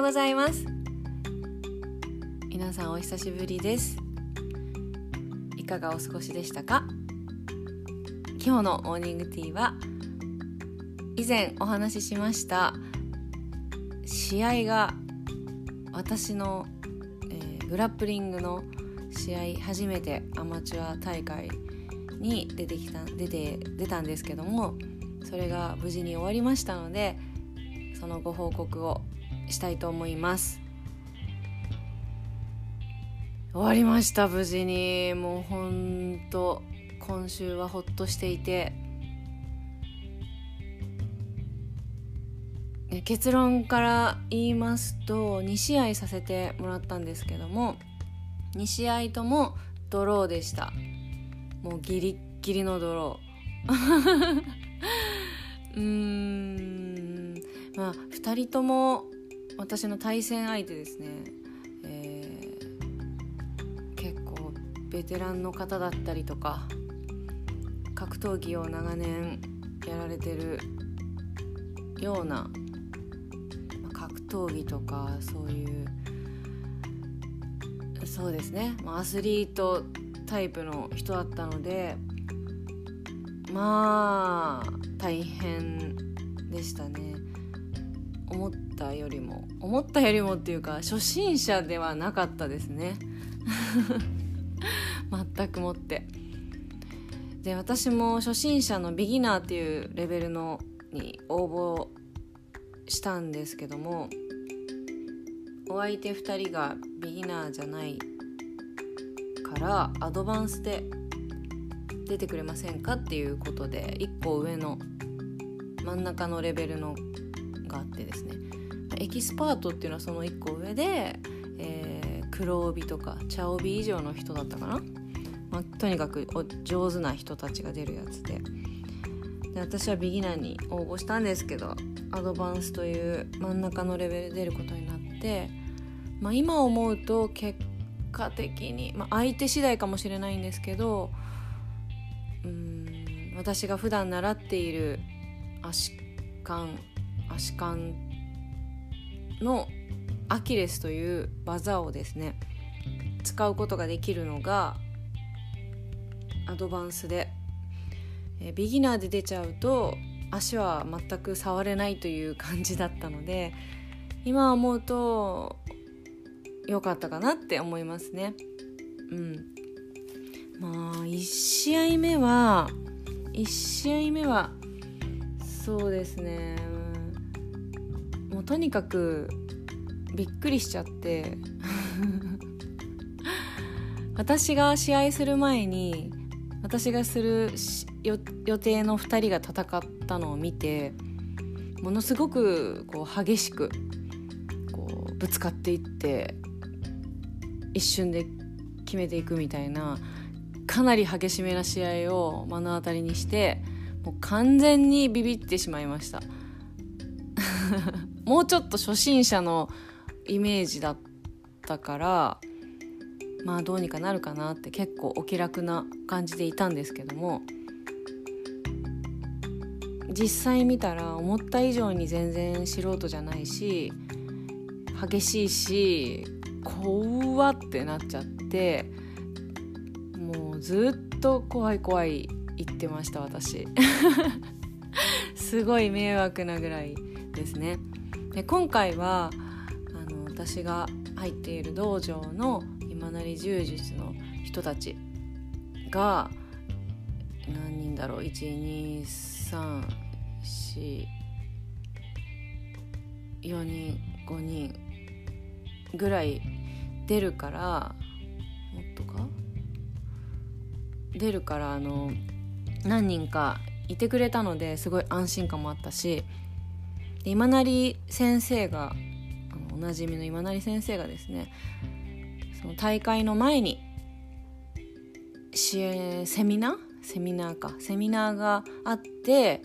ようございます。皆さんお久しぶりです。いかがお過ごしでしたか？今日のモーニングティーは以前お話ししました試合が私の、えー、グラップリングの試合初めてアマチュア大会に出てきた出て出たんですけどもそれが無事に終わりましたのでそのご報告をしたいと思います。終わりました無事に。もうほんと今週はほっとしていて。結論から言いますと2試合させてもらったんですけども2試合ともドローでした。もうギリッギリのドロー。うーん。まあ2人とも私の対戦相手ですね、えー、結構ベテランの方だったりとか格闘技を長年やられてるような、格闘技とかそういうそうですね、アスリートタイプの人だったのでまあ大変でしたね。思ったよりも思ったよりもっていうか初心者ではなかったですね。全くもって。で私も初心者のビギナーっていうレベルのに応募したんですけどもお相手2人がビギナーじゃないからアドバンスで出てくれませんかっていうことで1個上の真ん中のレベルのがあってですね。エキスパートっていうのはその1個上で、えー、黒帯とか茶帯以上の人だったかな、まあ、とにかく上手な人たちが出るやつで。で私はビギナーに応募したんですけどアドバンスという真ん中のレベルで出ることになって、まあ、今思うと結果的に、まあ、相手次第かもしれないんですけどうん私が普段習っている足換足換のアキレスという技をですね使うことができるのがアドバンスでえビギナーで出ちゃうと足は全く触れないという感じだったので今思うと良かったかなって思いますね。うんまあ1試合目は1試合目はそうですねもうとにかくびっくりしちゃって。私が試合する前に私がする予定の2人が戦ったのを見てものすごくこう激しくこうぶつかっていって一瞬で決めていくみたいなかなり激しめな試合を目の当たりにしてもう完全にビビってしまいました。もうちょっと初心者のイメージだったからまあどうにかなるかなって結構お気楽な感じでいたんですけども実際見たら思った以上に全然素人じゃないし激しいし怖ってなっちゃってもうずっと怖い怖い言ってました私。すごい迷惑なぐらいですね。で今回はあの私が入っている道場の今成柔術の人たちが何人だろう？1234人5人ぐらい出るからもっとか？出るからあの何人かいてくれたのですごい安心感もあったし今成先生がおなじみの今成先生がですねその大会の前にセミナー？セミナーか。セミナーがあって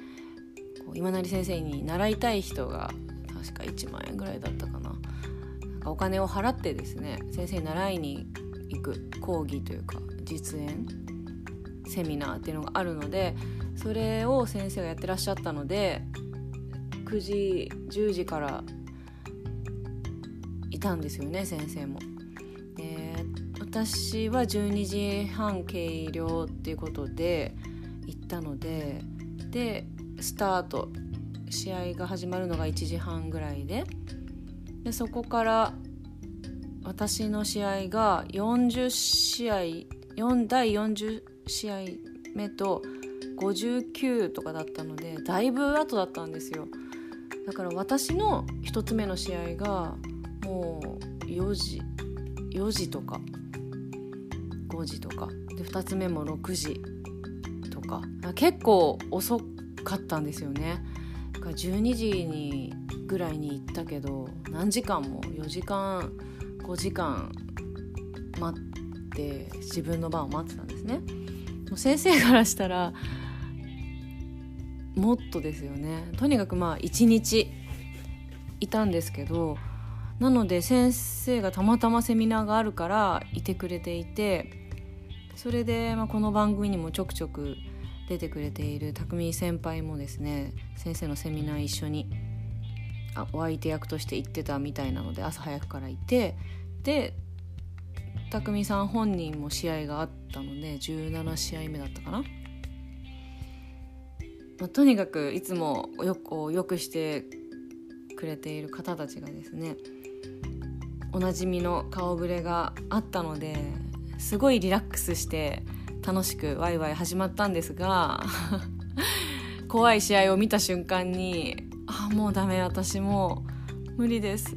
今成先生に習いたい人が確か1万円ぐらいだったかな。なんかお金を払ってですね先生に習いに行く講義というか実演セミナーっていうのがあるのでそれを先生がやってらっしゃったので9時10時からいたんですよね先生も。で私は12時半計量っていうことで行ったのででスタート試合が始まるのが1時半ぐらいででそこから私の試合が40試合4第40試合目と59とかだったのでだいぶ後だったんですよだから私の1つ目の試合がもう4時4時とか5時とかで2つ目も6時とか結構遅かったんですよね。だから12時にぐらいに行ったけど何時間も4時間5時間待って自分の番を待ってたんですね。もう先生からしたらもっとですよね。とにかくまあ1日いたんですけどなので先生がたまたまセミナーがあるからいてくれていてそれで、まあ、この番組にもちょくちょく出てくれている匠先輩もですね先生のセミナー一緒にあお相手役として行ってたみたいなので朝早くからいてで匠さん本人も試合があったので17試合目だったかな、まあ、とにかくいつもよくよくしてくれている方たちがですねおなじみの顔ぶれがあったのですごいリラックスして楽しくワイワイ始まったんですが 怖い試合を見た瞬間にあもうダメ私も無理です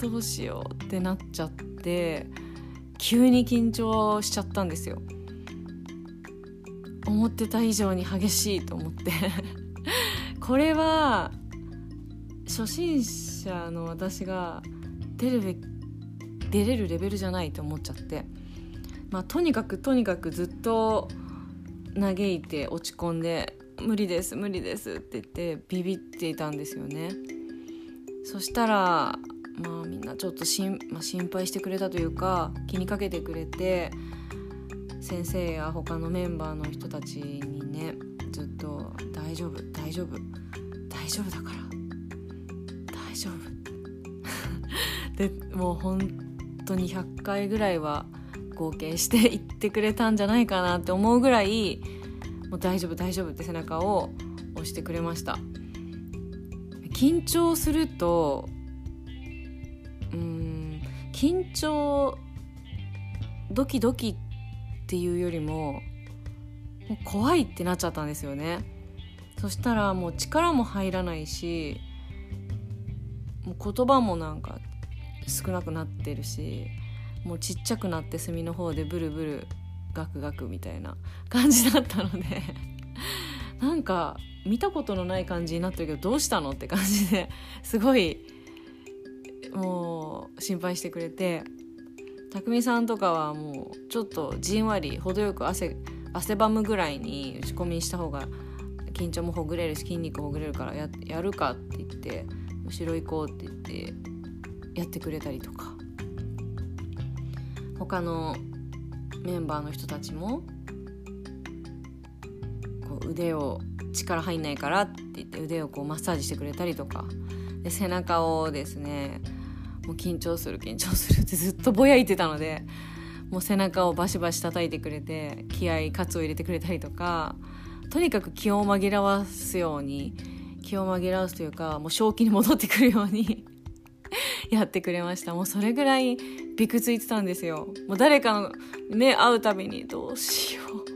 どうしようってなっちゃって急に緊張しちゃったんですよ。思ってた以上に激しいと思って。これは初心者の私が出るべ出れるレベルじゃないと思っちゃって。まあとにかくとにかくずっと嘆いて落ち込んで「無理です無理です」って言ってビビっていたんですよね。そしたらまあみんなちょっとしん、まあ、心配してくれたというか気にかけてくれて先生や他のメンバーの人たちにねずっと「大丈夫大丈夫大丈夫だから。大丈夫」でもう本当に100回ぐらいは合計して言ってくれたんじゃないかなって思うぐらいもう大丈夫大丈夫って背中を押してくれました。緊張するとうん緊張ドキドキっていうよりももう怖いってなっちゃったんですよね。そしたらもう力も入らないしもう言葉もなんか少なくなってるしもうちっちゃくなって隅の方でブルブルガクガクみたいな感じだったのでなんか見たことのない感じになってるけどどうしたのって感じですごいもう心配してくれて匠さんとかはもうちょっとじんわり程よく汗汗ばむぐらいに打ち込みした方が緊張もほぐれるし筋肉ほぐれるからややるかって言って後ろ行こうって言ってやってくれたりとか。他のメンバーの人たちもこう腕を力入んないからって言って腕をこうマッサージしてくれたりとか。で背中をですねもう緊張する緊張するってずっとぼやいてたのでもう背中をバシバシ叩いてくれて気合カツを入れてくれたりとかとにかく気を紛らわすように気を紛らわすというかもう正気に戻ってくるように やってくれました。もうそれぐらいびくついてたんですよ。もう誰かの目会うたびにどうしよう。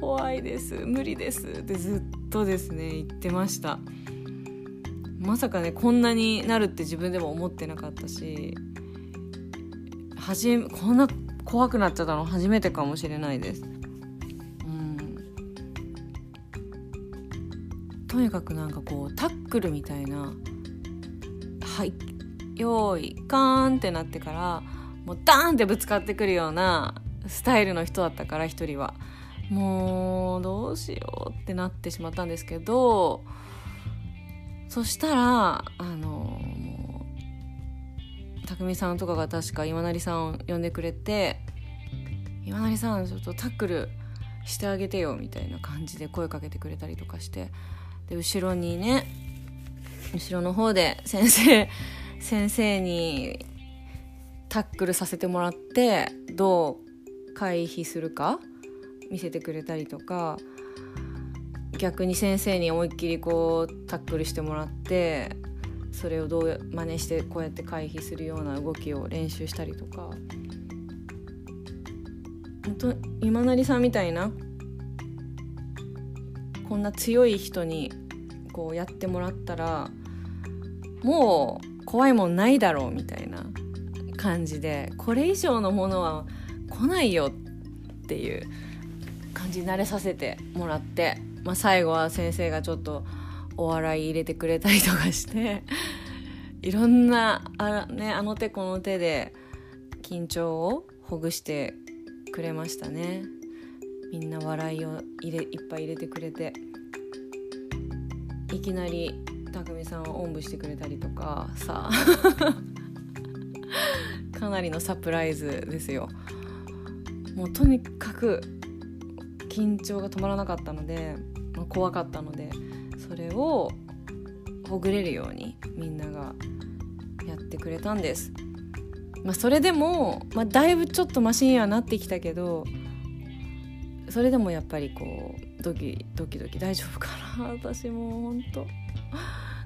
怖いです。無理です。ってずっとですね言ってました。まさかねこんなになるって自分でも思ってなかったしはじこんな怖くなっちゃったの初めてかもしれないです。うん。とにかくなんかこうタックルみたいなはい用意カーンってなってからもうダーンってぶつかってくるようなスタイルの人だったから一人は。もうどうしようってなってしまったんですけどそしたらあのもう匠さんとかが確か今成さんを呼んでくれて「今成さんちょっとタックルしてあげてよ」みたいな感じで声かけてくれたりとかしてで後ろにね後ろの方で先生先生にタックルさせてもらってどう回避するか見せてくれたりとか逆に先生に思いっきりこうタックルしてもらってそれをどう真似してこうやって回避するような動きを練習したりとか。本当今成さんみたいなこんな強い人にこうやってもらったらもう怖いもんないだろうみたいな感じでこれ以上のものは来ないよっていう感じに慣れさせてもらって、まあ、最後は先生がちょっとお笑い入れてくれたりとかして いろんなあ,、ね、あの手この手で緊張をほぐしてくれましたね。みんな笑いを入れいっぱい入れてくれて。いきなり匠さんをおんぶしてくれたりとかさ かなりのサプライズですよ。もうとにかく緊張が止まらなかったので、まあ、怖かったのでそれをほぐれるようにみんながやってくれたんです、まあ、それでも、まあ、だいぶちょっとマシにはなってきたけどそれでもやっぱりこうドキドキドキ大丈夫かな？私もうほんと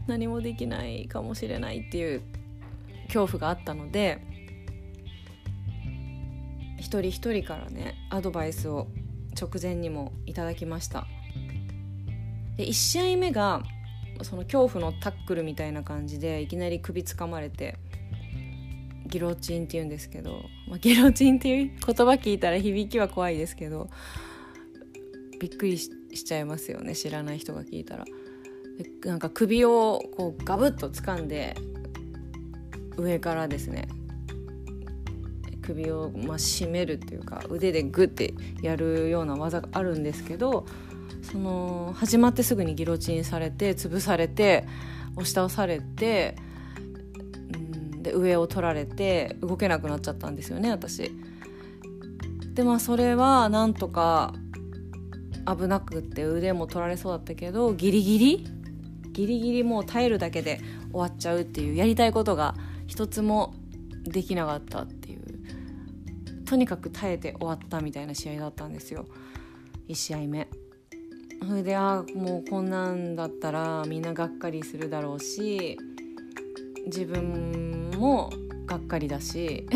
何もできないかもしれないっていう恐怖があったので一人一人からねアドバイスを直前にもいただきましたで1試合目がその恐怖のタックルみたいな感じでいきなり首つかまれてギロチンって言うんですけど、まあ、ギロチンっていう言葉聞いたら響きは怖いですけどびっくりしちゃいますよね知らない人が聞いたら。なんか首をこうガブッと掴んで上からですね首をまあ締めるっていうか腕でグッてやるような技があるんですけどその始まってすぐにギロチンされて潰されて押し倒されてんで上を取られて動けなくなっちゃったんですよね私。でまあそれはなんとか危なくって腕も取られそうだったけどギリギリギリギリもう耐えるだけで終わっちゃうっていうやりたいことが一つもできなかったっとにかく耐えて終わったみたいな試合だったんですよ。1試合目。それであもうこんなんだったらみんながっかりするだろうし自分もがっかりだし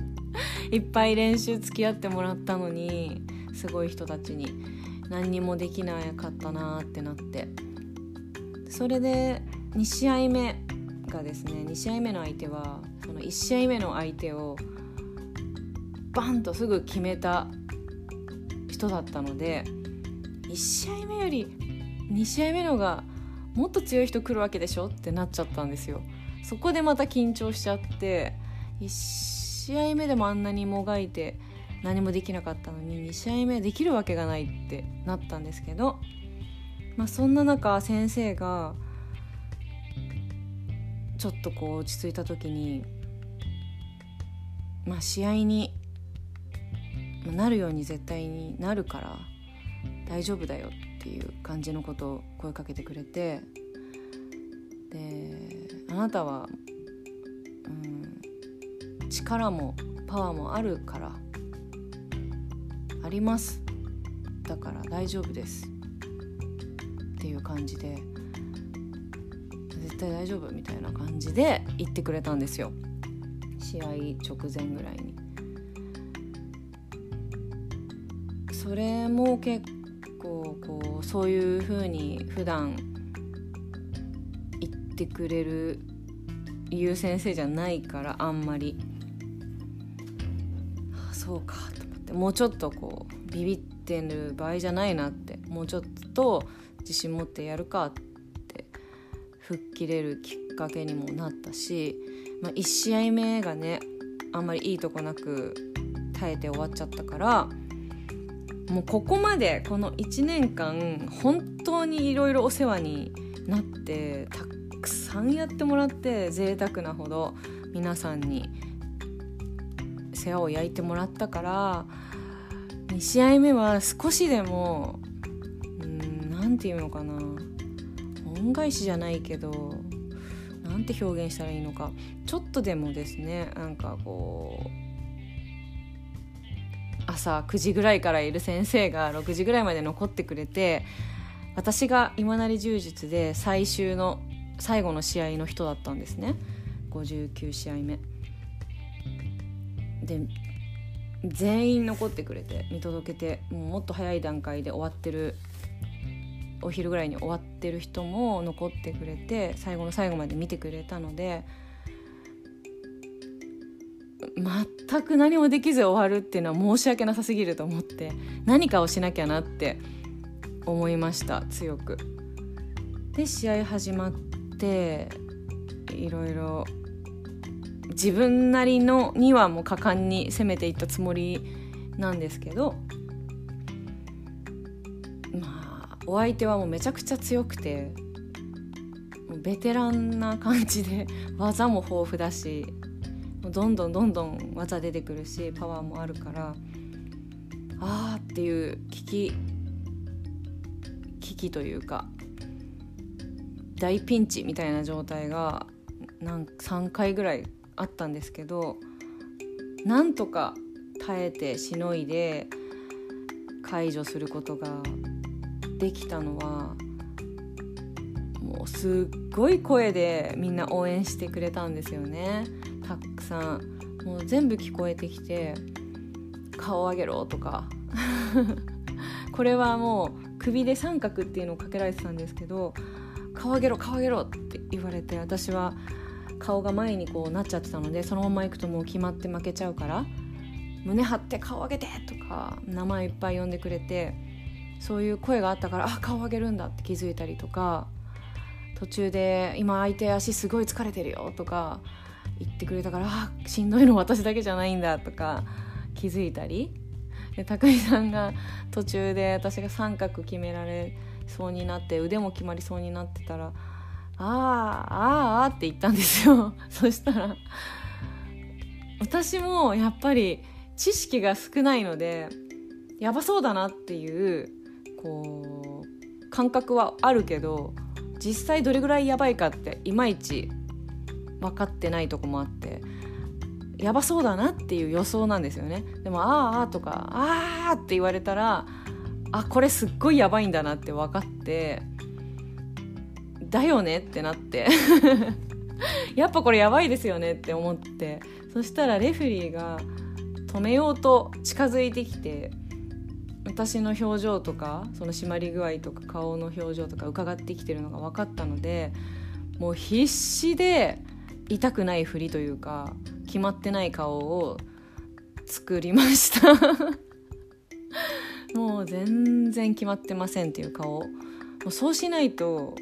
いっぱい練習付き合ってもらったのにすごい人たちに何にもできなかったなってなって。それで2試合目がですね2試合目の相手はその1試合目の相手をバンとすぐ決めた人だったので1試合目より2試合目のがもっと強い人来るわけでしょってなっちゃったんですよ。そこでまた緊張しちゃって1試合目でもあんなにもがいて何もできなかったのに2試合目できるわけがないってなったんですけどまあ、そんな中先生がちょっとこう落ち着いた時に、まあ、試合になるように絶対になるから大丈夫だよっていう感じのことを声かけてくれてであなたは、うん、力もパワーもあるからあります。だから大丈夫です。っていう感じで絶対大丈夫みたいな感じで言ってくれたんですよ。試合直前ぐらいに。それも結構こうそういう風に普段言ってくれるいう先生じゃないからあんまり。あそうか。と思ってもうちょっとこうビビってる場合じゃないなってもうちょっと自信持ってやるかって吹っ切れるきっかけにもなったし、まあ、1試合目がねあんまりいいとこなく耐えて終わっちゃったからもうここまでこの1年間本当にいろいろお世話になってたくさんやってもらって贅沢なほど皆さんに世話を焼いてもらったから2試合目は少しでも何て言うのかな恩返しじゃないけどなんて表現したらいいのか。ちょっとでもですねなんかこう朝9時ぐらいからいる先生が6時ぐらいまで残ってくれて私が今成柔術で最終の最後の試合の人だったんですね。59試合目。で全員残ってくれて見届けてもうもっと早い段階で終わってるお昼ぐらいに終わってる人も残ってくれて最後の最後まで見てくれたので全く何もできず終わるっていうのは申し訳なさすぎると思って何かをしなきゃなって思いました強く。で試合始まっていろいろ自分なりのにはもう果敢に攻めていったつもりなんですけどまあお相手はもうめちゃくちゃ強くてベテランな感じで技も豊富だしもうどんどんどんどん技出てくるしパワーもあるからあーっていう危機危機というか大ピンチみたいな状態がなん3回ぐらいあったんですけどなんとか耐えてしのいで解除することができたのはもうすっごい声でみんな応援してくれたんですよね。たくさんもう全部聞こえてきて「顔上げろ」とか。これはもう首で三角っていうのをかけられてたんですけど「顔上げろ顔上げろ」って言われて私は顔が前にこうなっちゃってたのでそのまま行くともう決まって負けちゃうから胸張って顔上げてとか名前いっぱい呼んでくれてそういう声があったからあ顔上げるんだって気づいたりとか途中で今相手足すごい疲れてるよとか言ってくれたからあしんどいの私だけじゃないんだとか気づいたり。で高井さんが途中で私が三角決められそうになって腕も決まりそうになってたらああああって言ったんですよ。そしたら私もやっぱり知識が少ないのでやばそうだなっていうこう感覚はあるけど実際どれぐらいやばいかっていまいち分かってないとこもあってやばそうだなっていう予想なんですよね。でも「あーあ」とか「あー」って言われたらあこれすっごいやばいんだなって分かってだよねってなって。やっぱこれやばいですよねって思って。そしたらレフェリーが止めようと近づいてきて私の表情とかその締まり具合とか顔の表情とか伺ってきてるのが分かったのでもう必死で痛くないふりというか決まってない顔を作りました。もう全然決まってませんっていう顔。もうそうしないと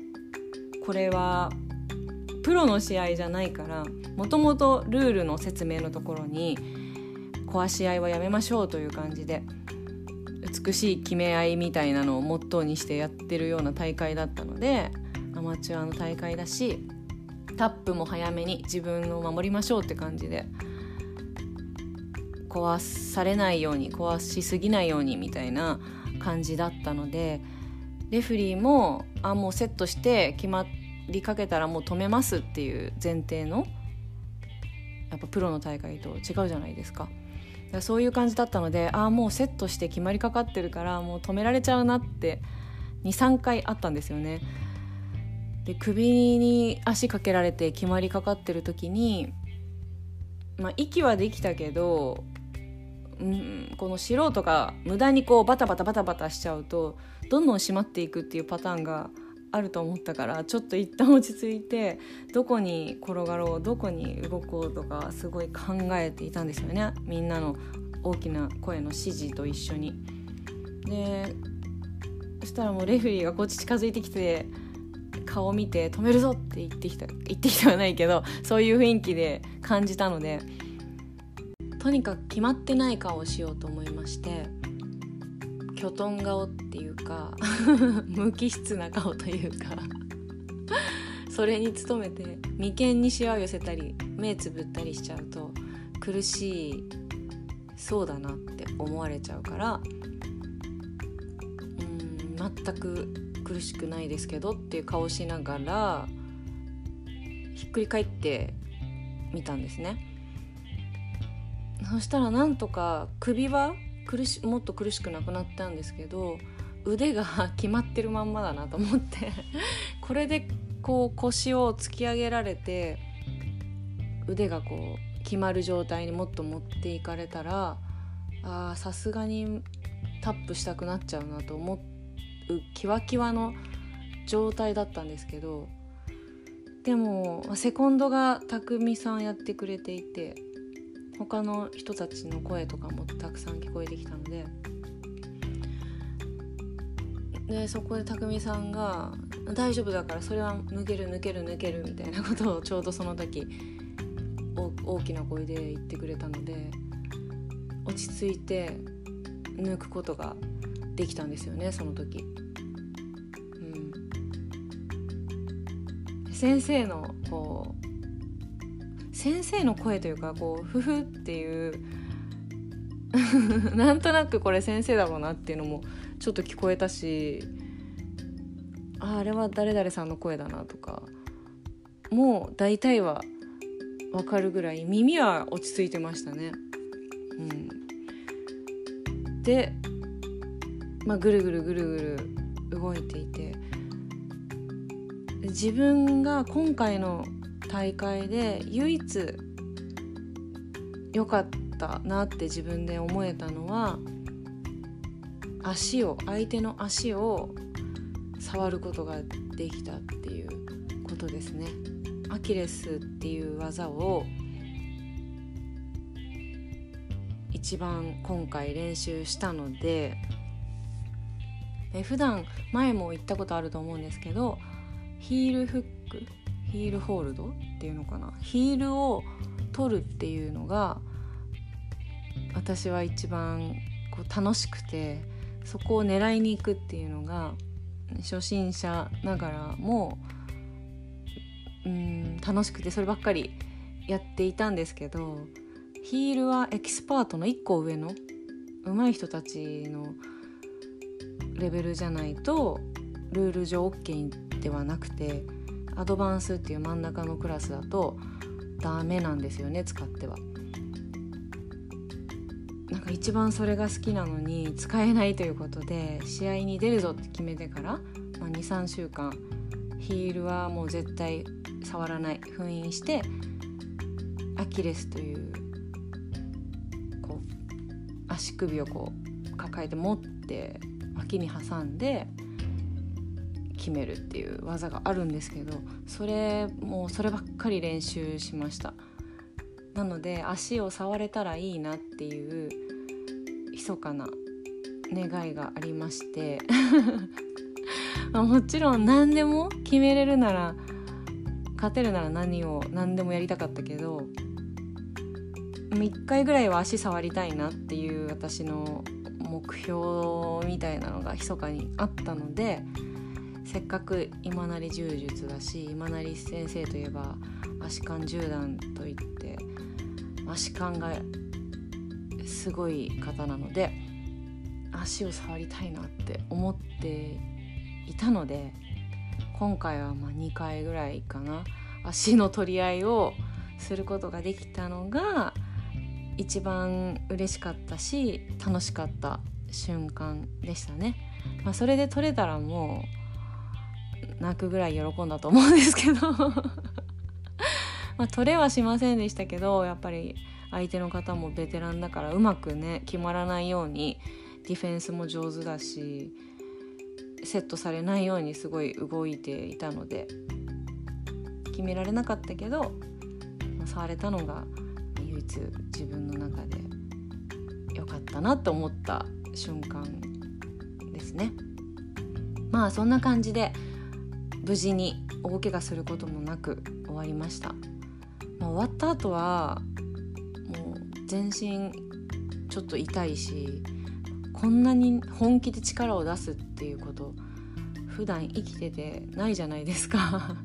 これはプロの試合じゃないからもともとルールの説明のところに壊し合いはやめましょうという感じで美しい決め合いみたいなのをモットーにしてやってるような大会だったのでアマチュアの大会だしタップも早めに自分を守りましょうって感じで壊されないように壊しすぎないようにみたいな感じだったのでレフリーもあもうセットして決まりかけたらもう止めますっていう前提のやっぱプロの大会と違うじゃないですか。かそういう感じだったのでああもうセットして決まりかかってるからもう止められちゃうなって23回あったんですよね。で首に足かけられて決まりかかってる時に、まあ、息はできたけど、うん、この素人が無駄にこうバタバタバタバタしちゃうとどんどん締まっていくっていうパターンがあると思ったからちょっと一旦落ち着いてどこに転がろうどこに動こうとかすごい考えていたんですよねみんなの大きな声の指示と一緒に。でそしたらもうレフェリーがこっち近づいてきて顔を見て止めるぞって言ってきた言ってきてはないけどそういう雰囲気で感じたのでとにかく決まってない顔をしようと思いましてきょとん顔っていうか 無機質な顔というかそれに努めて眉間にしわを寄せたり目つぶったりしちゃうと苦しいそうだなって思われちゃうからうん全く苦しくないですけどっていう顔しながらひっくり返ってみたんですね。そしたらなんとか首は苦しもっと苦しくなくなったんですけど腕が決まってるまんまだなと思って。これでこう腰を突き上げられて腕がこう決まる状態にもっと持っていかれたらあさすがにタップしたくなっちゃうなと思うキワキワの状態だったんですけどでもセコンドが匠さんやってくれていて他の人たちの声とかもたくさん聞こえてきたのででそこで匠さんが「大丈夫だからそれは抜ける抜ける抜ける」みたいなことをちょうどその時大きな声で言ってくれたので落ち着いて抜くことができたんですよねその時。うん、先生のこう先生の声というかこうフフっていう なんとなくこれ先生だろうなっていうのもちょっと聞こえたしああれは誰々さんの声だなとかもう大体は分かるぐらい耳は落ち着いてましたね。うん、で、まあ、ぐるぐるぐるぐる動いていて自分が今回の大会で唯一良かったなって自分で思えたのは足を相手の足を触ることができたっていうことですね。アキレスっていう技を一番今回練習したのでえ普段前も言ったことあると思うんですけどヒールフックヒールホールドっていうのかな？ヒールを取るっていうのが私は一番こう楽しくてそこを狙いに行くっていうのが初心者ながらもうん楽しくてそればっかりやっていたんですけどヒールはエキスパートの1個上の上手い人たちのレベルじゃないとルール上 OK ではなくてアドバンスっていう真ん中のクラスだとダメなんですよね使っては。なんか一番それが好きなのに使えないということで試合に出るぞって決めてから、まあ、23週間ヒールはもう絶対触らない封印してアキレスというこう足首をこう抱えて持って脇に挟んで決めるっていう技があるんですけどそれもうそればっかり練習しました。なので足を触れたらいいなっていう密かな願いがありまして。もちろん何でも決めれるなら勝てるなら何を何でもやりたかったけど1回ぐらいは足触りたいなっていう私の目標みたいなのが密かにあったのでせっかく今成柔術だし今成先生といえば足換十段といって足換がすごい方なので足を触りたいなって思っていたので今回はま2回ぐらいかな足の取り合いをすることができたのが一番嬉しかったし楽しかった瞬間でしたね。まあ、それで取れたらもう泣くぐらい喜んだと思うんですけど まあ取れはしませんでしたけどやっぱり相手の方もベテランだからうまくね決まらないようにディフェンスも上手だしセットされないようにすごい動いていたので決められなかったけど、まあ、触れたのが唯一自分の中で良かったなと思った瞬間ですね。まあそんな感じで無事に大怪我することもなく終わりました。まあ、終わった後はもう全身ちょっと痛いしこんなに本気で力を出すっていうこと普段生きててないじゃないですか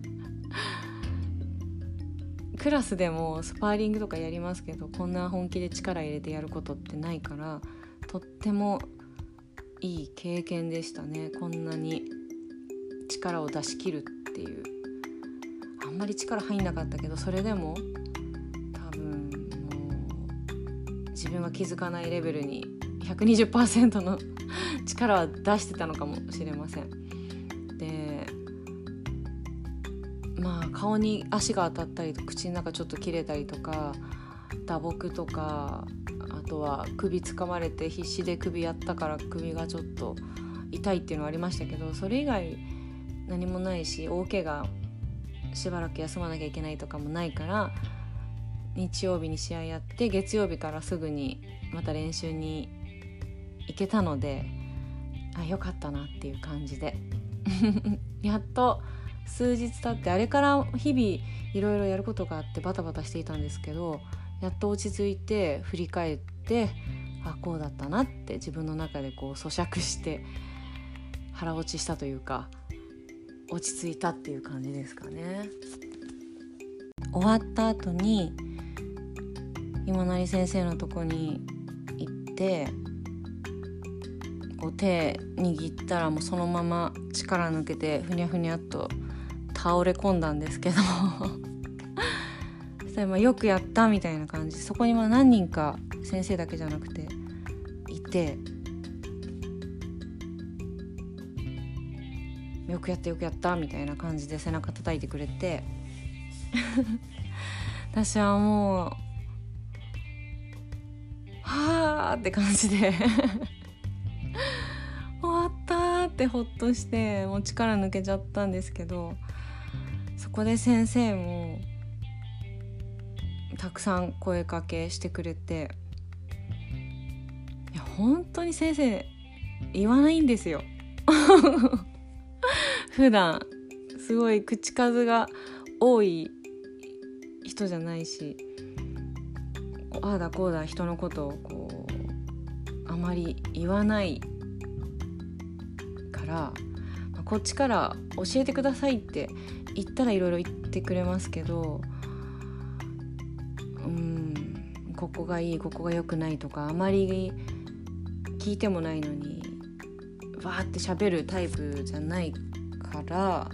クラスでもスパーリングとかやりますけどこんな本気で力入れてやることってないからとってもいい経験でしたねこんなに力を出し切るっていうあんまり力入んなかったけどそれでも多分もう自分は気づかないレベルに120%の力は出してたのかもしれません。まあ顔に足が当たったり口の中ちょっと切れたりとか打撲とかあとは首つかまれて必死で首やったから首がちょっと痛いっていうのはありましたけどそれ以外何もないし大怪我しばらく休まなきゃいけないとかもないから日曜日に試合やって月曜日からすぐにまた練習に行けたのであよかったなっていう感じで。やっと数日経ってあれから日々いろいろやることがあってバタバタしていたんですけどやっと落ち着いて振り返ってあこうだったなって自分の中でこう咀嚼して腹落ちしたというか落ち着いたっていう感じですかね。終わった後に今成先生のとこに行ってこう手握ったらもうそのまま力抜けてふにゃふにゃっと倒れ込んだんですけど。そしたらまあよくやったみたいな感じ。そこにま何人か先生だけじゃなくていて。よくやったよくやったみたいな感じで背中叩いてくれて。私はもうはあって感じで。終わったってほっとしてもう力抜けちゃったんですけど。そこで先生もたくさん声かけしてくれていや本当に先生言わないんですよ。普段すごい口数が多い人じゃないしああだこうだ人のことをこうあまり言わないからこっちから教えてくださいって言ったらいろいろ言ってくれますけどうんここがいいここが良くないとかあまり聞いてもないのにわーって喋るタイプじゃないから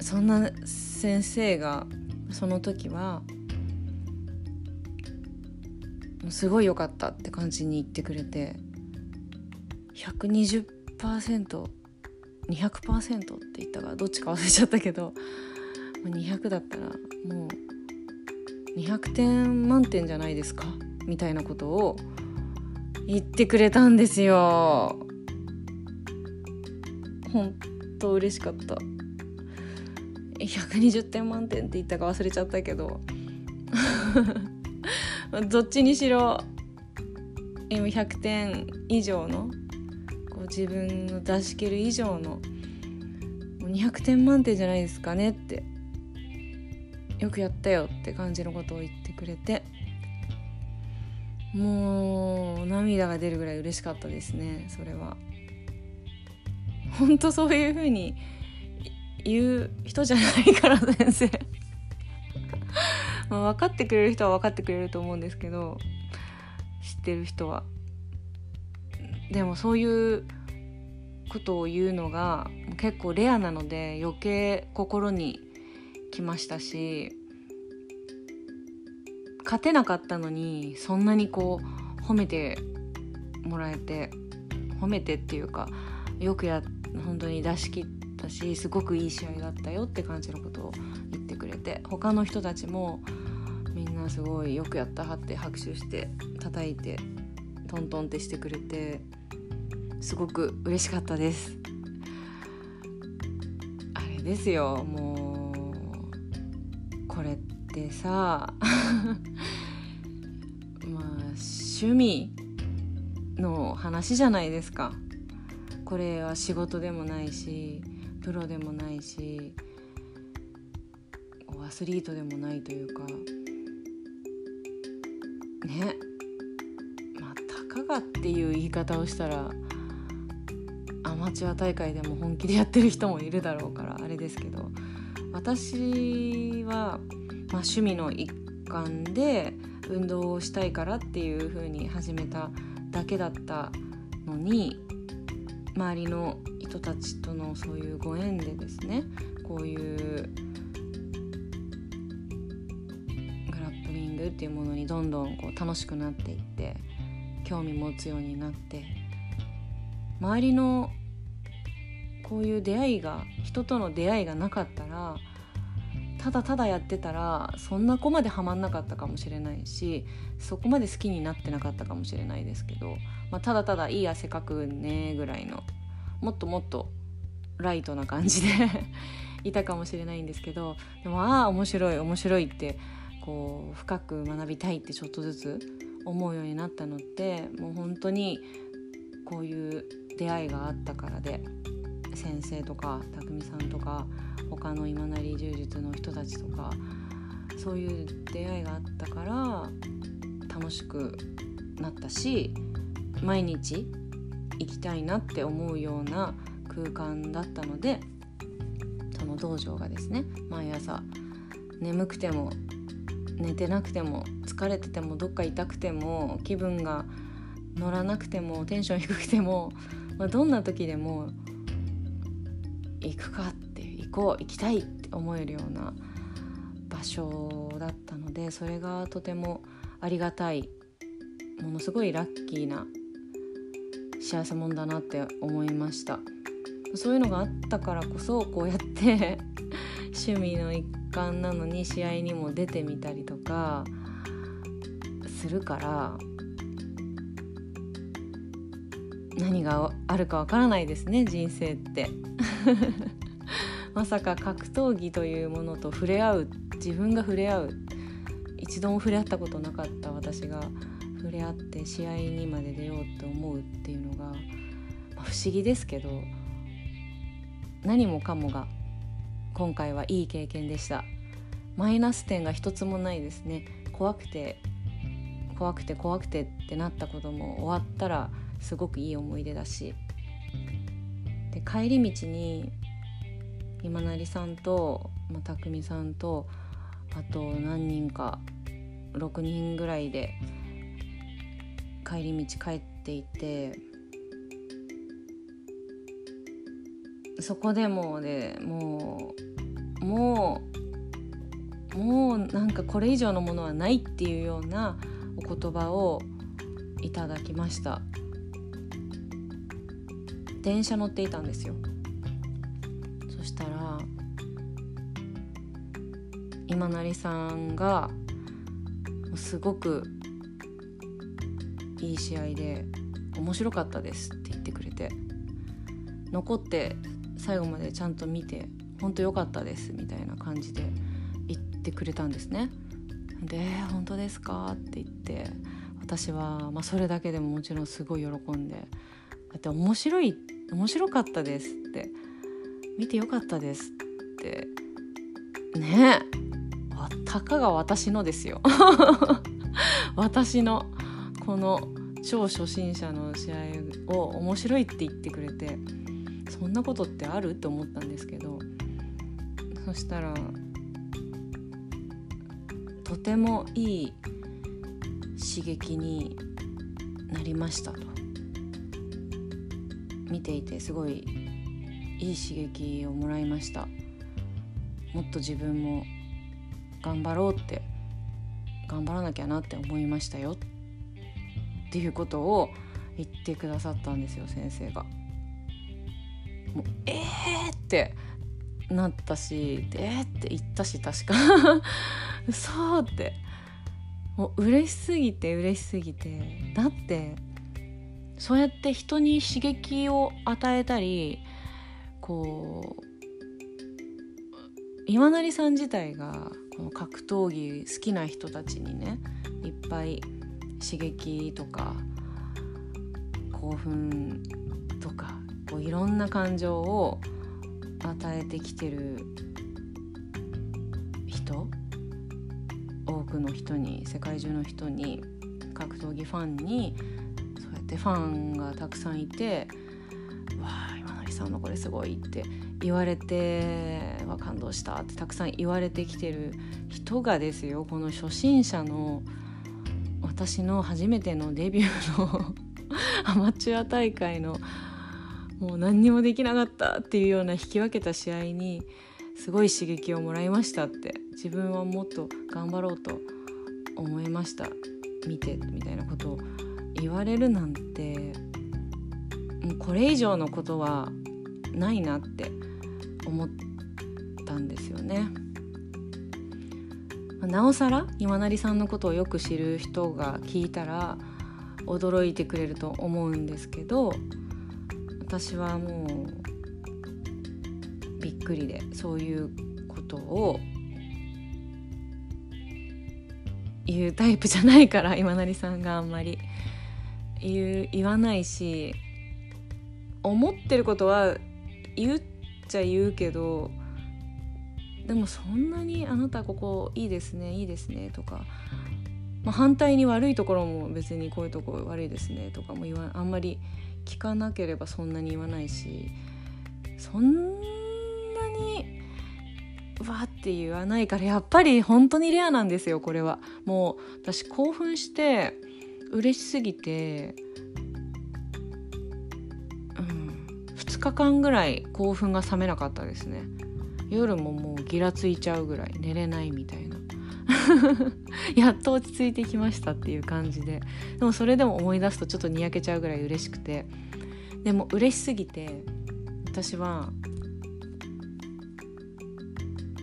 そんな先生がその時はすごい良かったって感じに言ってくれて120% 200%って言ったかどっちか忘れちゃったけど200だったらもう200点満点じゃないですかみたいなことを言ってくれたんですよ。ほんと嬉しかった120点満点って言ったか忘れちゃったけど どっちにしろ今100点以上の自分の出し切る以上の200点満点じゃないですかねってよくやったよって感じのことを言ってくれてもう涙が出るぐらい嬉しかったですねそれは。本当そういう風に言う人じゃないから先生まあ分かってくれる人は分かってくれると思うんですけど知ってる人はでもそういうことを言うのが結構レアなので余計心にきましたし勝てなかったのにそんなにこう褒めてもらえて褒めてっていうかよくや本当に出し切ったしすごくいい試合だったよって感じのことを言ってくれて他の人たちもみんなすごいよくやったはって拍手して叩いてトントンってしてくれてすごく嬉しかったです。あれですよもうこれってさ まあ趣味の話じゃないですか。これは仕事でもないしプロでもないしアスリートでもないというか。ね。まあたかがっていう言い方をしたらマチュア大会でも本気でやってる人もいるだろうからあれですけど私は、まあ、趣味の一環で運動をしたいからっていう風に始めただけだったのに周りの人たちとのそういうご縁でですねこういうグラップリングっていうものにどんどんこう楽しくなっていって興味持つようになって周りのこういう出会いが人との出会いがなかったらただただやってたらそんな子までハマんなかったかもしれないしそこまで好きになってなかったかもしれないですけど、まあ、ただただいい汗かくねぐらいのもっともっとライトな感じで いたかもしれないんですけどでもああ面白い面白いってこう深く学びたいってちょっとずつ思うようになったのってもう本当にこういう出会いがあったからで先生とか匠さんとか他の今成柔術の人たちとかそういう出会いがあったから楽しくなったし毎日行きたいなって思うような空間だったのでその道場がですね毎朝眠くても寝てなくても疲れててもどっか痛くても気分が乗らなくてもテンション低くても、まあ、どんな時でも行くかって行こう行きたいって思えるような場所だったのでそれがとてもありがたいものすごいラッキーな幸せもんだなって思いました。そういうのがあったからこそこうやって 趣味の一環なのに試合にも出てみたりとかするから何があるかわからないですね人生って。まさか格闘技というものと触れ合う自分が触れ合う一度も触れ合ったことなかった私が触れ合って試合にまで出ようって思うっていうのが、まあ、不思議ですけど何もかもが今回はいい経験でした。マイナス点が一つもないですね。怖くて怖くて怖くてってなったことも終わったらすごくいい思い出だし。で帰り道に今成さんと、まあ、匠さんとあと何人か6人ぐらいで帰り道帰っていてそこでもでもうもうもうなんかこれ以上のものはないっていうようなお言葉をいただきました。電車乗っていたんですよそしたら今成さんがすごくいい試合で面白かったですって言ってくれて残って最後までちゃんと見て本当良かったですみたいな感じで言ってくれたんですね。で「本当ですか?」って言って私は、まあ、それだけでももちろんすごい喜んでだって面白い面白かったですって。見てよかったですって。ね。えたかが私のですよ。私のこの超初心者の試合を面白いって言ってくれてそんなことってあるって思ったんですけどそしたらとてもいい刺激になりましたと。見ていてすごいいい刺激をもらいました。もっと自分も頑張ろうって頑張らなきゃなって思いましたよ。っていうことを言ってくださったんですよ先生が。もうえーってなったしえーって言ったし確か。そうって。もう嬉しすぎて嬉しすぎて。だってそうやって人に刺激を与えたりこう今成さん自体がこの格闘技好きな人たちにねいっぱい刺激とか興奮とかこういろんな感情を与えてきてる人多くの人に世界中の人に格闘技ファンにってファンがたくさんいて「わあ今成さんのこれすごい」って言われて「わ感動した」ってたくさん言われてきてる人がですよこの初心者の私の初めてのデビューの アマチュア大会のもう何にもできなかったっていうような引き分けた試合にすごい刺激をもらいましたって自分はもっと頑張ろうと思いました。見てみたいなことを言われるなんてもうこれ以上のことはないなって思ったんですよね。なおさら今成さんのことをよく知る人が聞いたら驚いてくれると思うんですけど私はもうびっくりでそういうことを言うタイプじゃないから今成さんがあんまり言う言わないし思ってることは言っちゃ言うけどでもそんなにあなたここいいですねいいですねとか、まあ、反対に悪いところも別にこういうとこ悪いですねとかも言わあんまり聞かなければそんなに言わないしそんなにわって言わないからやっぱり本当にレアなんですよこれは。もう私興奮して嬉しすぎてうん2日間ぐらい興奮が冷めなかったですね。夜ももうギラついちゃうぐらい寝れないみたいな。やっと落ち着いてきましたっていう感じで。でもそれでも思い出すとちょっとにやけちゃうぐらい嬉しくて。でも嬉しすぎて私は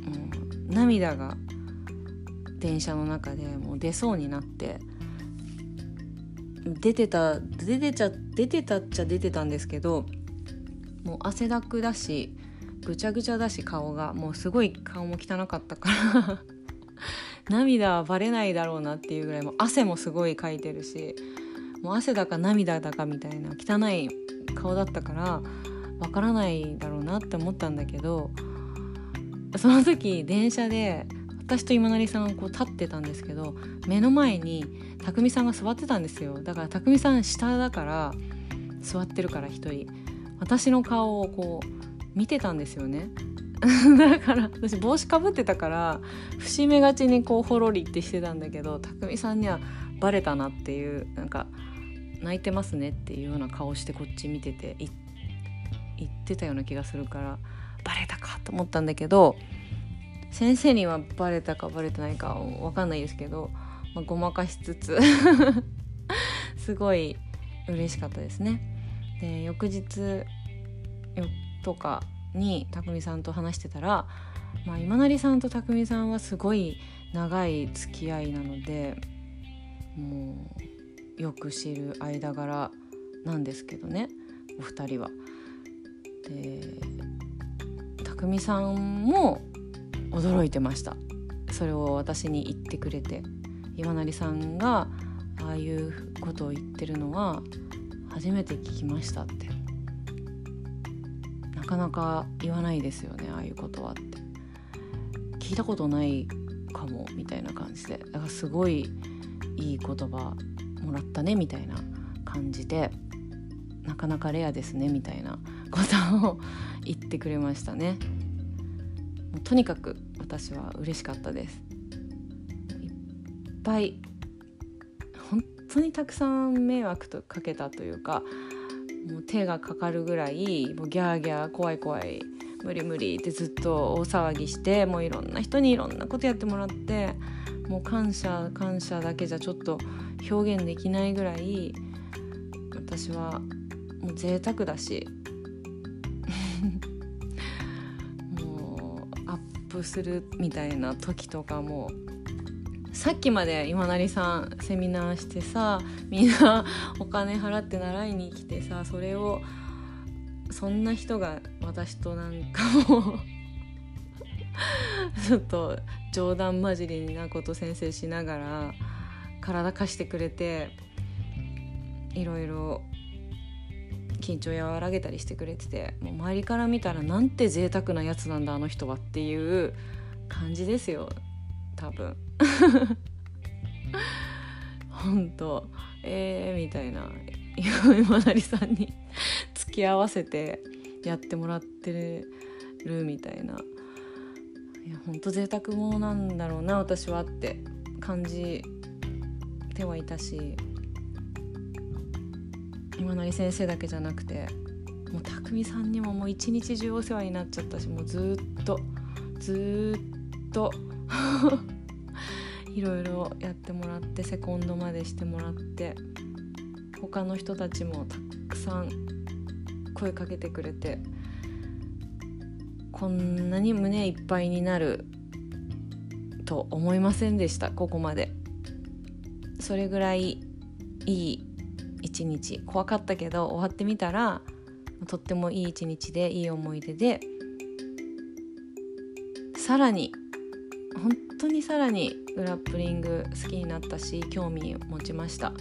うん涙が電車の中でもう出そうになって出てた出てちゃ出てたっちゃ出てたんですけどもう汗だくだしぐちゃぐちゃだし顔が。もうすごい顔も汚かったから。涙はバレないだろうなっていうぐらいもう汗もすごいかいてるしもう汗だか涙だかみたいな汚い顔だったからわからないだろうなって思ったんだけどその時電車で私と今成さんはこう立ってたんですけど目の前に匠さんが座ってたんですよ。だから匠さん下だから座ってるから一人。私の顔をこう見てたんですよね。だから私帽子かぶってたから節目がちにこうほろりってしてたんだけど匠さんにはバレたなっていうなんか泣いてますねっていうような顔してこっち見てて言ってたような気がするからバレたかと思ったんだけど先生にはバレたかバレてないか分かんないですけど、まあ、ごまかしつつ すごい嬉しかったですね。で翌日とかに匠さんと話してたら、まあ、今成さんと匠さんはすごい長い付き合いなのでもうよく知る間柄なんですけどねお二人は。で匠さんも驚いてました。それを私に言ってくれて。岩成さんがああいうことを言ってるのは初めて聞きましたって。なかなか言わないですよねああいうことはって。聞いたことないかもみたいな感じで。だからすごいいい言葉もらったねみたいな感じで。なかなかレアですねみたいなことを 言ってくれましたね。とにかく私は嬉しかったです。いっぱい本当にたくさん迷惑とかけたというかもう手がかかるぐらいもうギャーギャー怖い怖い無理無理ってずっと大騒ぎしてもういろんな人にいろんなことやってもらってもう感謝感謝だけじゃちょっと表現できないぐらい私はもう贅沢だしするみたいな時とかもさっきまで今成さんセミナーしてさみんなお金払って習いに来てさそれをそんな人が私となんかも ちょっと冗談交じりになこと先生しながら体貸してくれていろいろ緊張和らげたりしてくれててもう周りから見たらなんて贅沢なやつなんだあの人はっていう感じですよ多分。本当。えー、みたいな。今成さんに 付き合わせてやってもらってるみたいな。いや本当贅沢者なんだろうな私はって感じてはいたし。今成先生だけじゃなくてもう匠さんにももう一日中お世話になっちゃったしもうずっとずっと いろいろやってもらってセコンドまでしてもらって他の人たちもたくさん声かけてくれてこんなに胸いっぱいになると思いませんでしたここまで。それぐらいいい一日怖かったけど終わってみたらとってもいい一日でいい思い出でさらに本当にさらにグラップリング好きになったし興味を持ちました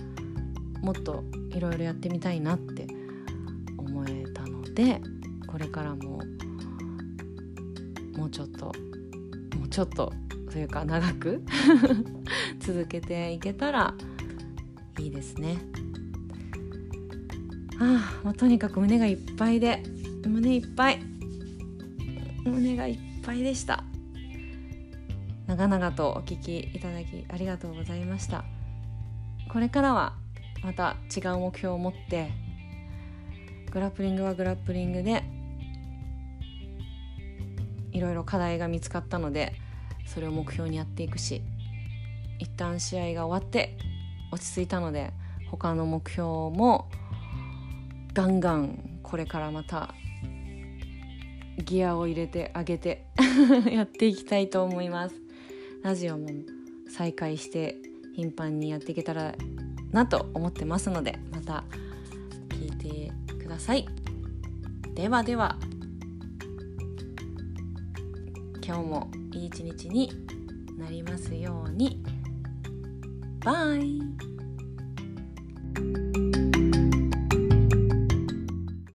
もっといろいろやってみたいなって思えたのでこれからももうちょっともうちょっとというか長く 続けていけたらいいですね。あもうとにかく胸がいっぱいで胸いっぱい。胸がいっぱいでした。長々とお聞きいただきありがとうございました。これからはまた違う目標を持ってグラップリングはグラップリングでいろいろ課題が見つかったのでそれを目標にやっていくし一旦試合が終わって落ち着いたので他の目標もガンガンこれからまたギアを入れてあげて やっていきたいと思います。ラジオも再開して頻繁にやっていけたらなと思ってますのでまた聞いてください。ではでは今日もいい一日になりますように。バイ。